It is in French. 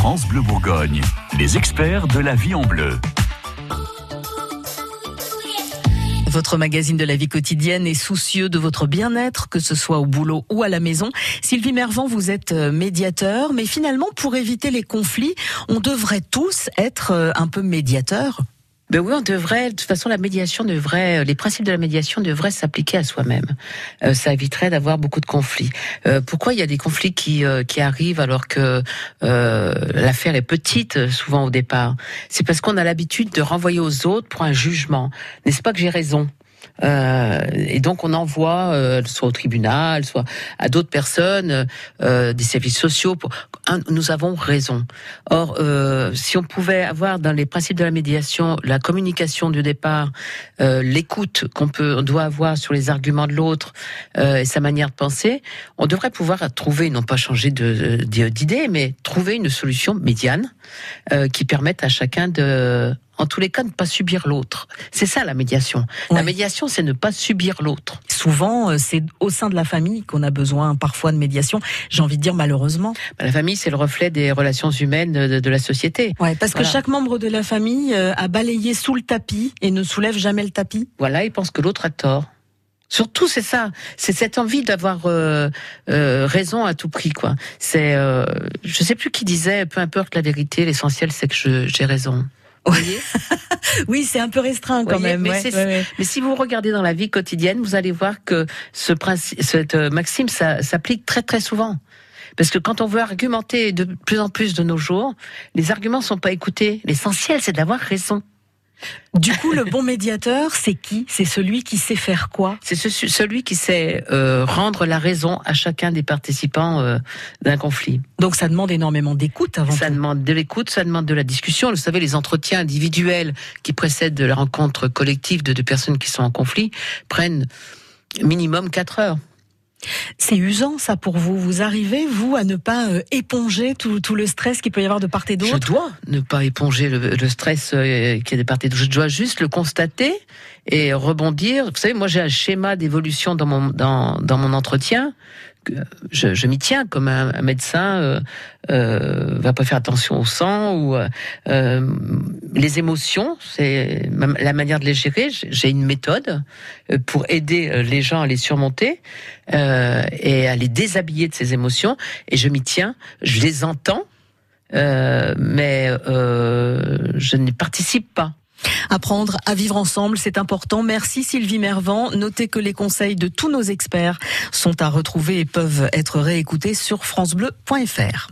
France Bleu Bourgogne, les experts de la vie en bleu. Votre magazine de la vie quotidienne est soucieux de votre bien-être, que ce soit au boulot ou à la maison. Sylvie Mervan, vous êtes euh, médiateur, mais finalement, pour éviter les conflits, on devrait tous être euh, un peu médiateurs. Ben oui, on devrait. De toute façon, la médiation devrait, les principes de la médiation devraient s'appliquer à soi-même. Euh, ça éviterait d'avoir beaucoup de conflits. Euh, pourquoi il y a des conflits qui euh, qui arrivent alors que euh, l'affaire est petite souvent au départ? C'est parce qu'on a l'habitude de renvoyer aux autres pour un jugement. N'est-ce pas que j'ai raison? Euh, et donc on envoie euh, soit au tribunal, soit à d'autres personnes, euh, des services sociaux. Nous avons raison. Or, si on pouvait avoir dans les principes de la médiation la communication du départ, l'écoute qu'on peut, on doit avoir sur les arguments de l'autre et sa manière de penser, on devrait pouvoir trouver, non pas changer d'idée, mais trouver une solution médiane qui permette à chacun de en tous les cas, ne pas subir l'autre. C'est ça la médiation. La médiation, c'est ne pas subir l'autre. Souvent, euh, c'est au sein de la famille qu'on a besoin parfois de médiation. J'ai envie de dire malheureusement. Bah, la famille, c'est le reflet des relations humaines de, la société. Ouais, parce que chaque membre de la famille euh, a balayé sous le tapis et ne soulève jamais le tapis. Voilà, il pense que l'autre a tort. Surtout, c'est ça, c'est cette envie d'avoir euh, raison à tout prix, quoi. C'est, euh, je sais plus qui disait, peu importe la vérité, l'essentiel c'est que j'ai raison. oui, c'est un peu restreint quand même. Mais, mais, si vous regardez dans la vie quotidienne, vous allez voir que ce principe, cette euh, maxime, ça s'applique très très souvent. Parce que quand on veut argumenter de plus en plus de nos jours, les arguments sont pas écoutés. L'essentiel, c'est d'avoir raison. Du coup, le bon médiateur, c'est qui? C'est celui qui sait faire quoi? C'est celui qui sait euh, rendre la raison à chacun des participants euh, d'un conflit. Donc ça demande énormément d'écoute avant Ça demande de l'écoute, ça demande de la discussion. Vous savez, les entretiens individuels qui précèdent la rencontre collective de deux personnes qui sont en conflit prennent minimum quatre heures. C'est usant ça pour vous. Vous arrivez, vous, à ne pas euh, éponger tout, le stress qu'il peut y avoir de part et d'autre Je dois ne pas éponger le, stress euh, qui est de part et d'autre. Je dois juste le constater et rebondir. Vous savez, moi j'ai un schéma d'évolution dans mon, dans, dans mon entretien je, m'y tiens comme un, médecin euh, euh, va pas faire attention au sang ou euh, les émotions, c'est la manière de les gérer. J'ai une méthode euh, pour aider les gens à les surmonter euh, et à les déshabiller de ces émotions. Et je m'y tiens, je les entends, mais je n'y participe pas. Apprendre à vivre ensemble, c'est important. Merci Sylvie Mervan. Notez que les conseils de tous nos experts sont à retrouver et peuvent être réécoutés sur francebleu.fr.